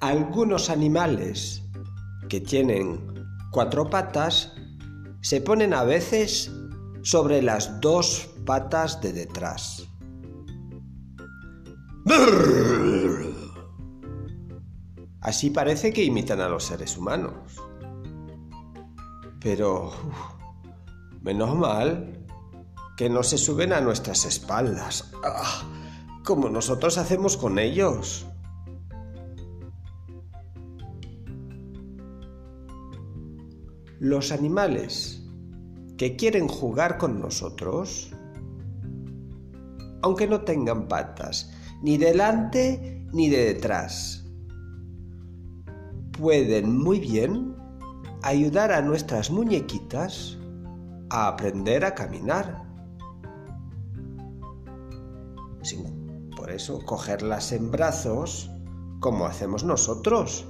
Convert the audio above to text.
Algunos animales que tienen cuatro patas se ponen a veces sobre las dos patas de detrás. Así parece que imitan a los seres humanos. Pero, menos mal que no se suben a nuestras espaldas, ah, como nosotros hacemos con ellos. Los animales que quieren jugar con nosotros, aunque no tengan patas, ni delante ni de detrás, pueden muy bien ayudar a nuestras muñequitas a aprender a caminar. por eso, cogerlas en brazos como hacemos nosotros.